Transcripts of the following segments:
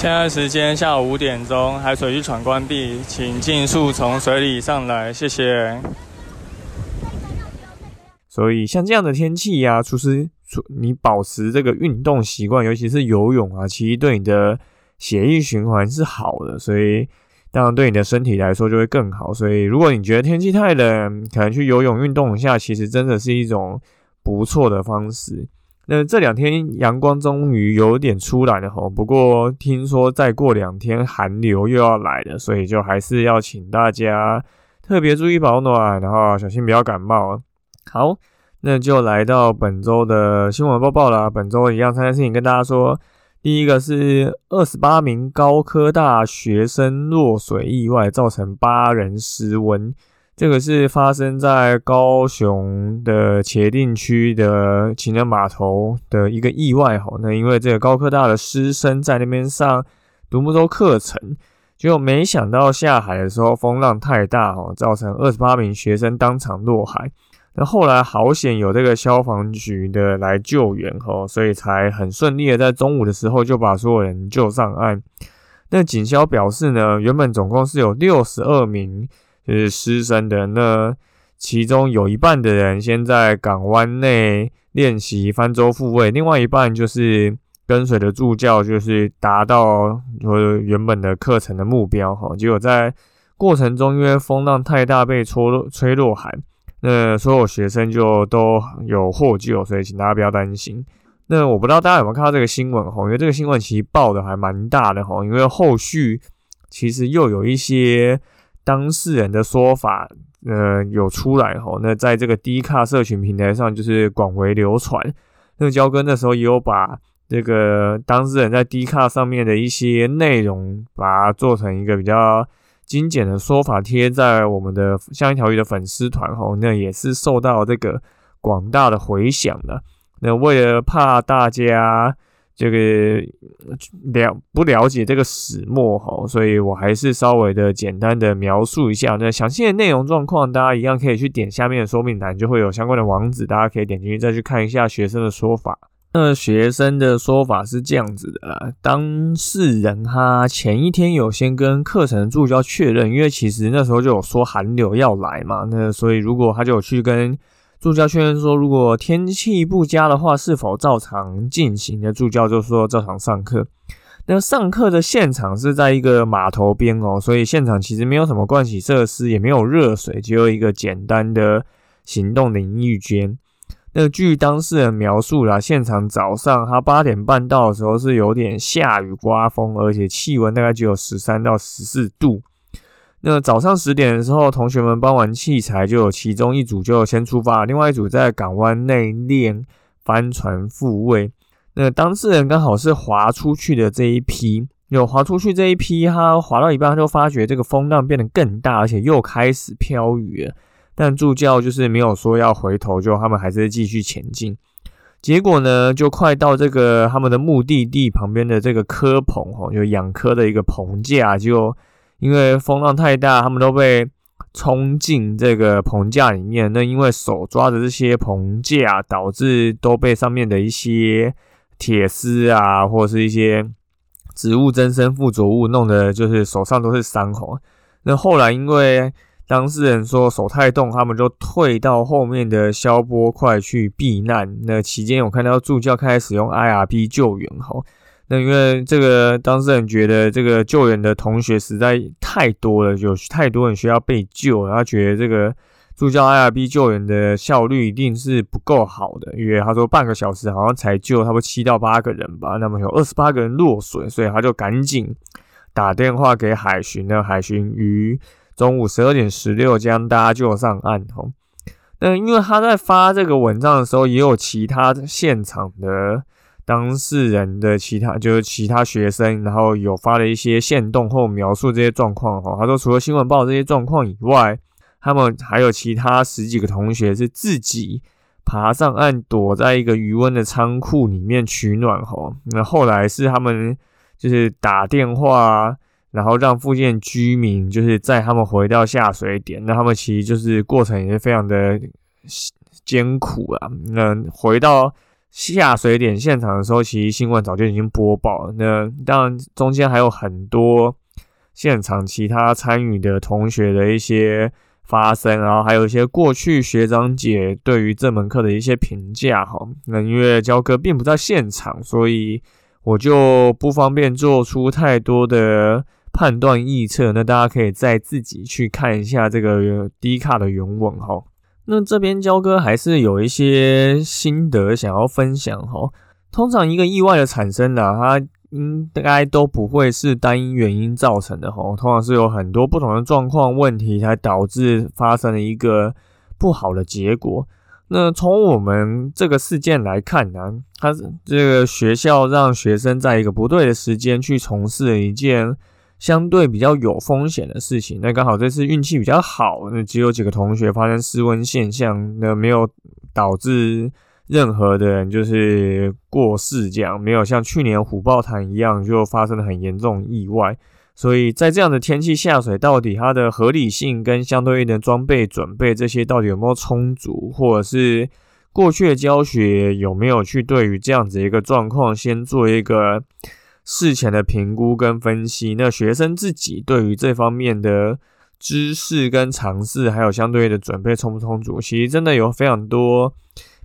现在时间下午五点钟，海水浴场关闭，请尽速从水里上来，谢谢。所以像这样的天气呀，其实你保持这个运动习惯，尤其是游泳啊，其实对你的血液循环是好的，所以当然对你的身体来说就会更好。所以如果你觉得天气太冷，可能去游泳运动一下，其实真的是一种不错的方式。那这两天阳光终于有点出来了吼，不过听说再过两天寒流又要来了，所以就还是要请大家特别注意保暖，然后小心不要感冒。好，那就来到本周的新闻播报了。本周一样三件事情跟大家说，第一个是二十八名高科大学生落水意外，造成八人失温。这个是发生在高雄的茄定区的情人码头的一个意外哈。那因为这个高科大的师生在那边上独木舟课程，结果没想到下海的时候风浪太大哦，造成二十八名学生当场落海。那后来好险有这个消防局的来救援哈，所以才很顺利的在中午的时候就把所有人救上岸。那警消表示呢，原本总共是有六十二名。就是师生的那，其中有一半的人先在港湾内练习翻舟复位，另外一半就是跟随的助教，就是达到原本的课程的目标哈。结果在过程中，因为风浪太大被吹落吹落海，那所有学生就都有获救，所以请大家不要担心。那我不知道大家有没有看到这个新闻哈？因为这个新闻其实报的还蛮大的哈，因为后续其实又有一些。当事人的说法，呃，有出来吼，那在这个低卡社群平台上就是广为流传。那焦哥那时候也有把这个当事人在低卡上面的一些内容，把它做成一个比较精简的说法，贴在我们的像一条鱼的粉丝团吼，那也是受到这个广大的回响的。那为了怕大家。这个了不了解这个始末哈，所以我还是稍微的简单的描述一下。那详细的内容状况，大家一样可以去点下面的说明栏，就会有相关的网址，大家可以点进去再去看一下学生的说法。那学生的说法是这样子的啦：当事人他前一天有先跟课程助教确认，因为其实那时候就有说寒流要来嘛，那所以如果他就有去跟。助教确认说，如果天气不佳的话，是否照常进行？的助教就说照常上课。那上课的现场是在一个码头边哦，所以现场其实没有什么盥洗设施，也没有热水，只有一个简单的行动淋浴间。那据当事人描述啦，现场早上他八点半到的时候是有点下雨刮风，而且气温大概只有十三到十四度。那早上十点的时候，同学们搬完器材，就有其中一组就先出发，另外一组在港湾内练帆船复位。那当事人刚好是滑出去的这一批，有滑出去这一批，他滑到一半，他就发觉这个风浪变得更大，而且又开始飘雨了。但助教就是没有说要回头，就他们还是继续前进。结果呢，就快到这个他们的目的地旁边的这个科棚，吼，就养科的一个棚架就。因为风浪太大，他们都被冲进这个棚架里面。那因为手抓着这些棚架，导致都被上面的一些铁丝啊，或者是一些植物增生附着物弄得，就是手上都是伤口。那后来因为当事人说手太冻，他们就退到后面的消波块去避难。那期间我看到助教开始使用 IRP 救援，吼。那因为这个当事人觉得这个救援的同学实在太多了，有太多人需要被救，然后觉得这个助教 IRB 救援的效率一定是不够好的，因为他说半个小时好像才救差不多七到八个人吧，那么有二十八个人落水，所以他就赶紧打电话给海巡，那海巡于中午十二点十六将大家救上岸。吼，那因为他在发这个文章的时候，也有其他现场的。当事人的其他就是其他学生，然后有发了一些线动后描述这些状况哈。他说，除了新闻报这些状况以外，他们还有其他十几个同学是自己爬上岸，躲在一个余温的仓库里面取暖哈。那后来是他们就是打电话，然后让附近居民就是载他们回到下水点。那他们其实就是过程也是非常的艰苦啊。那回到。下水点现场的时候，其实新闻早就已经播报了。那当然，中间还有很多现场其他参与的同学的一些发声，然后还有一些过去学长姐对于这门课的一些评价。哈，那因为焦哥并不在现场，所以我就不方便做出太多的判断预测。那大家可以再自己去看一下这个低卡的原文。哈。那这边焦哥还是有一些心得想要分享哈。通常一个意外的产生呢，它应该都不会是单一原因造成的哈。通常是有很多不同的状况问题才导致发生了一个不好的结果。那从我们这个事件来看呢，它这个学校让学生在一个不对的时间去从事了一件。相对比较有风险的事情，那刚好这次运气比较好，那只有几个同学发生失温现象，那没有导致任何的人就是过世，这样没有像去年虎豹潭一样就发生了很严重意外。所以在这样的天气下水，到底它的合理性跟相对应的装备准备这些到底有没有充足，或者是过去的教学有没有去对于这样子一个状况先做一个。事前的评估跟分析，那学生自己对于这方面的知识跟尝试，还有相对的准备充不充足，其实真的有非常多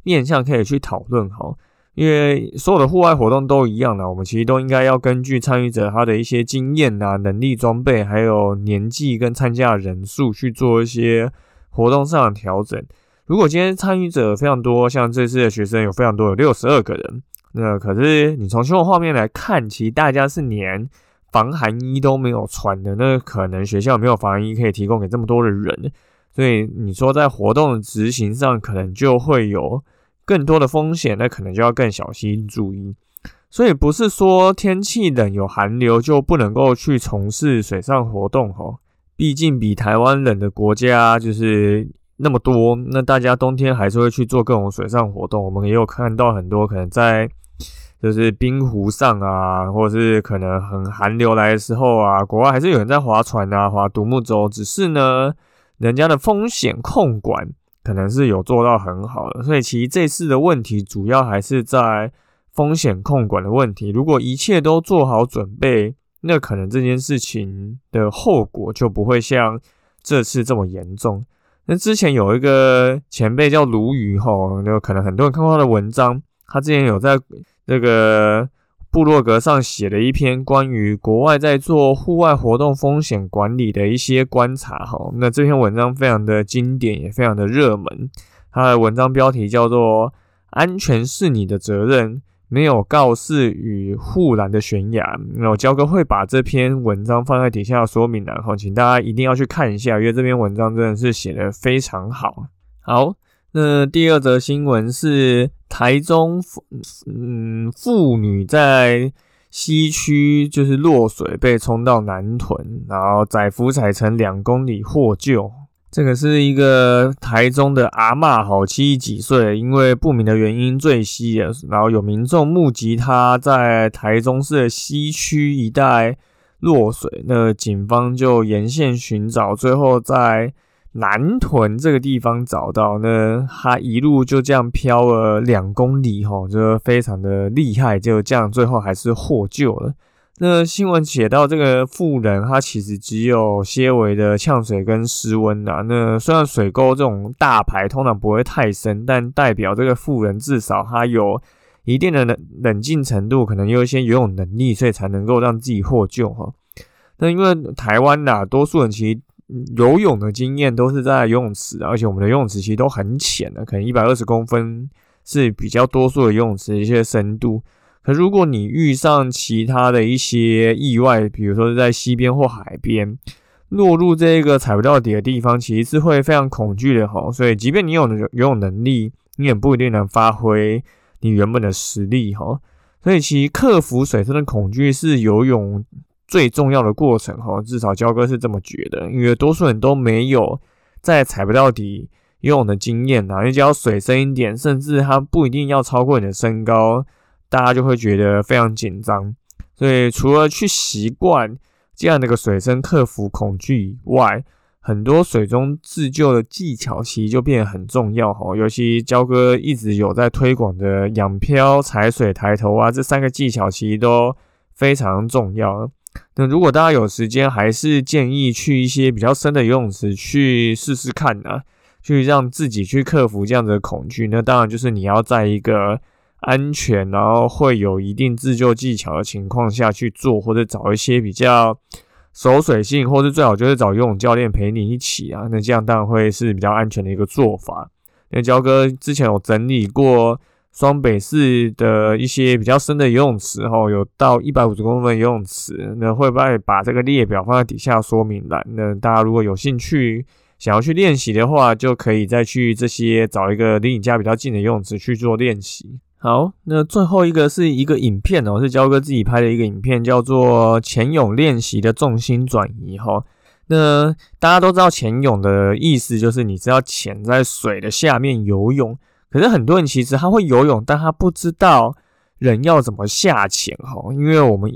面向可以去讨论哈。因为所有的户外活动都一样的，我们其实都应该要根据参与者他的一些经验啊、能力、装备，还有年纪跟参加的人数去做一些活动上的调整。如果今天参与者非常多，像这次的学生有非常多，有六十二个人。那可是你从新闻画面来看，其实大家是连防寒衣都没有穿的。那可能学校没有防寒衣可以提供给这么多的人，所以你说在活动执行上，可能就会有更多的风险，那可能就要更小心注意。所以不是说天气冷有寒流就不能够去从事水上活动哦，毕竟比台湾冷的国家就是。那么多，那大家冬天还是会去做各种水上活动。我们也有看到很多可能在就是冰湖上啊，或者是可能很寒流来的时候啊，国外还是有人在划船啊、划独木舟。只是呢，人家的风险控管可能是有做到很好的。所以其实这次的问题主要还是在风险控管的问题。如果一切都做好准备，那可能这件事情的后果就不会像这次这么严重。那之前有一个前辈叫鲈鱼吼，那可能很多人看过他的文章，他之前有在这个部落格上写了一篇关于国外在做户外活动风险管理的一些观察哈。那这篇文章非常的经典，也非常的热门。他的文章标题叫做《安全是你的责任》。没有告示与护栏的悬崖，那我焦哥会把这篇文章放在底下说明栏，后，请大家一定要去看一下，因为这篇文章真的是写的非常好。好，那第二则新闻是台中，嗯，妇女在西区就是落水被冲到南屯，然后载浮载沉两公里获救。这个是一个台中的阿嬷，好七几岁，因为不明的原因坠溪。然后有民众目击他在台中市的西区一带落水，那警方就沿线寻找，最后在南屯这个地方找到。那他一路就这样漂了两公里，哈，就非常的厉害，就这样最后还是获救了。那新闻写到这个妇人，她其实只有些微的呛水跟失温啊。那虽然水沟这种大排通常不会太深，但代表这个妇人至少她有一定的冷冷静程度，可能有一些游泳能力，所以才能够让自己获救哈。那因为台湾呐，多数人其实游泳的经验都是在游泳池，而且我们的游泳池其实都很浅的，可能一百二十公分是比较多数的游泳池一些深度。可如果你遇上其他的一些意外，比如说是在溪边或海边落入这个踩不到底的地方，其实是会非常恐惧的哈。所以，即便你有游泳能力，你也不一定能发挥你原本的实力哈。所以其克服水深的恐惧是游泳最重要的过程哈，至少焦哥是这么觉得，因为多数人都没有在踩不到底游泳的经验呐，因为只要水深一点，甚至它不一定要超过你的身高，大家就会觉得非常紧张。所以除了去习惯这样的一个水深克服恐惧以外，很多水中自救的技巧其实就变得很重要哈，尤其焦哥一直有在推广的仰漂、踩水、抬头啊，这三个技巧其实都非常重要。那如果大家有时间，还是建议去一些比较深的游泳池去试试看啊，去让自己去克服这样的恐惧。那当然就是你要在一个安全，然后会有一定自救技巧的情况下去做，或者找一些比较。守水性，或是最好就是找游泳教练陪你一起啊，那这样当然会是比较安全的一个做法。那焦哥之前有整理过双北市的一些比较深的游泳池，哈，有到一百五十公分游泳池，那会不会把这个列表放在底下说明栏？那大家如果有兴趣想要去练习的话，就可以再去这些找一个离你家比较近的游泳池去做练习。好，那最后一个是一个影片哦，是焦哥自己拍的一个影片，叫做潜泳练习的重心转移哈。那大家都知道潜泳的意思就是你知道潜在水的下面游泳，可是很多人其实他会游泳，但他不知道人要怎么下潜哈。因为我们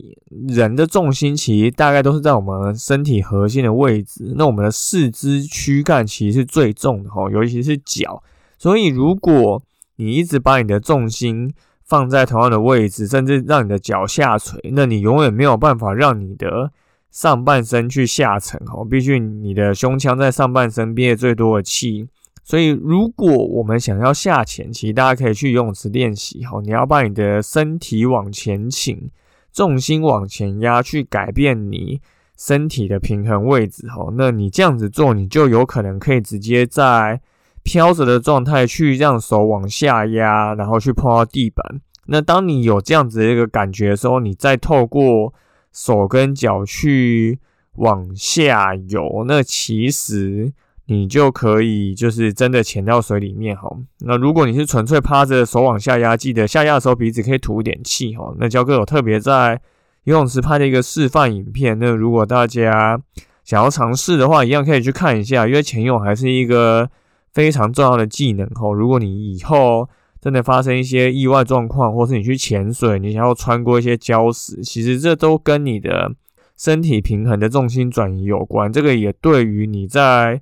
人的重心其实大概都是在我们身体核心的位置，那我们的四肢躯干其实是最重的哈，尤其是脚，所以如果你一直把你的重心放在同样的位置，甚至让你的脚下垂，那你永远没有办法让你的上半身去下沉哦。毕竟你的胸腔在上半身憋最多的气，所以如果我们想要下潜，其实大家可以去游泳池练习哈。你要把你的身体往前倾，重心往前压，去改变你身体的平衡位置哈。那你这样子做，你就有可能可以直接在。飘着的状态去让手往下压，然后去碰到地板。那当你有这样子的一个感觉的时候，你再透过手跟脚去往下游，那其实你就可以就是真的潜到水里面哈。那如果你是纯粹趴着手往下压，记得下压的时候鼻子可以吐一点气哈。那焦哥有特别在游泳池拍的一个示范影片，那如果大家想要尝试的话，一样可以去看一下，因为潜泳还是一个。非常重要的技能哦！如果你以后真的发生一些意外状况，或是你去潜水，你想要穿过一些礁石，其实这都跟你的身体平衡的重心转移有关。这个也对于你在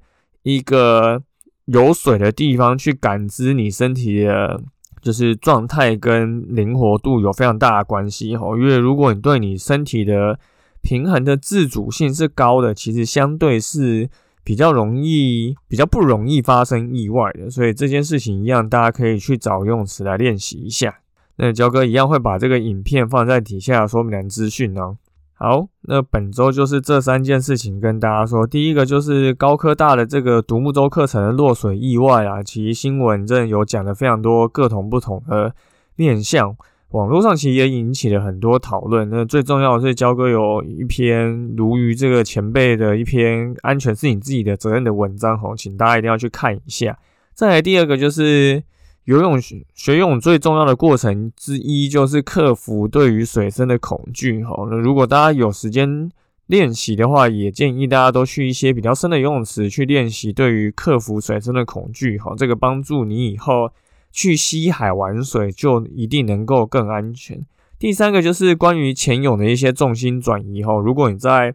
一个有水的地方去感知你身体的，就是状态跟灵活度有非常大的关系哦。因为如果你对你身体的平衡的自主性是高的，其实相对是。比较容易，比较不容易发生意外的，所以这件事情一样，大家可以去找游泳池来练习一下。那焦哥一样会把这个影片放在底下说明栏资讯哦。好，那本周就是这三件事情跟大家说。第一个就是高科大的这个独木舟课程的落水意外啊，其实新闻真的有讲了非常多，各种不同的面向。网络上其实也引起了很多讨论。那最重要的是，焦哥有一篇如于这个前辈的一篇安全是你自己的责任的文章，哈，请大家一定要去看一下。再来第二个就是游泳学学泳最重要的过程之一，就是克服对于水深的恐惧，哈。那如果大家有时间练习的话，也建议大家都去一些比较深的游泳池去练习对于克服水深的恐惧，哈，这个帮助你以后。去西海玩水就一定能够更安全。第三个就是关于潜泳的一些重心转移哈，如果你在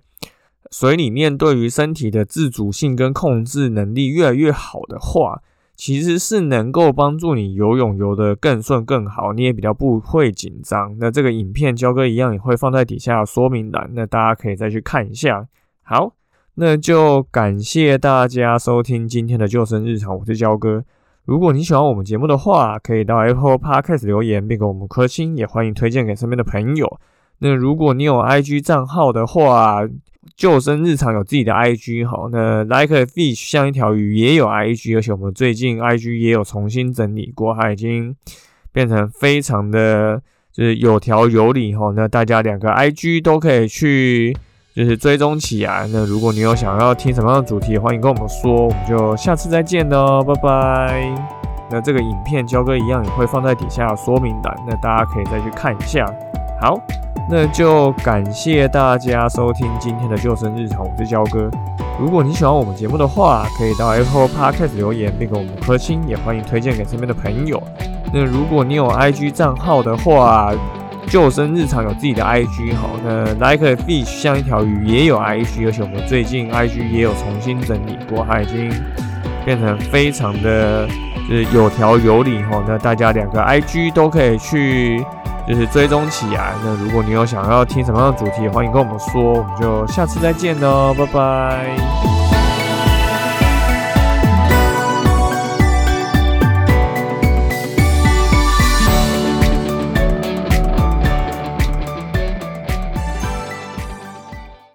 水里面对于身体的自主性跟控制能力越来越好的话，其实是能够帮助你游泳游得更顺更好，你也比较不会紧张。那这个影片焦哥一样也会放在底下说明栏，那大家可以再去看一下。好，那就感谢大家收听今天的救生日常，我是焦哥。如果你喜欢我们节目的话，可以到 Apple Podcast 留言并给我们颗星，也欢迎推荐给身边的朋友。那如果你有 IG 账号的话，救生日常有自己的 IG 哈。那 Like a Fish 像一条鱼也有 IG，而且我们最近 IG 也有重新整理过，它已经变成非常的就是有条有理哈。那大家两个 IG 都可以去。就是追踪起来。那如果你有想要听什么样的主题，欢迎跟我们说，我们就下次再见喽，拜拜。那这个影片交哥一样也会放在底下说明栏，那大家可以再去看一下。好，那就感谢大家收听今天的救生日常，我是焦哥。如果你喜欢我们节目的话，可以到 Apple Podcast 留言并给我们颗星，也欢迎推荐给身边的朋友。那如果你有 IG 账号的话，救生日常有自己的 IG 哈，那 Like Fish 像一条鱼也有 IG，而且我们最近 IG 也有重新整理过，它已经变成非常的就是有条有理哈。那大家两个 IG 都可以去就是追踪起来。那如果你有想要听什么样的主题，欢迎跟我们说，我们就下次再见喽，拜拜。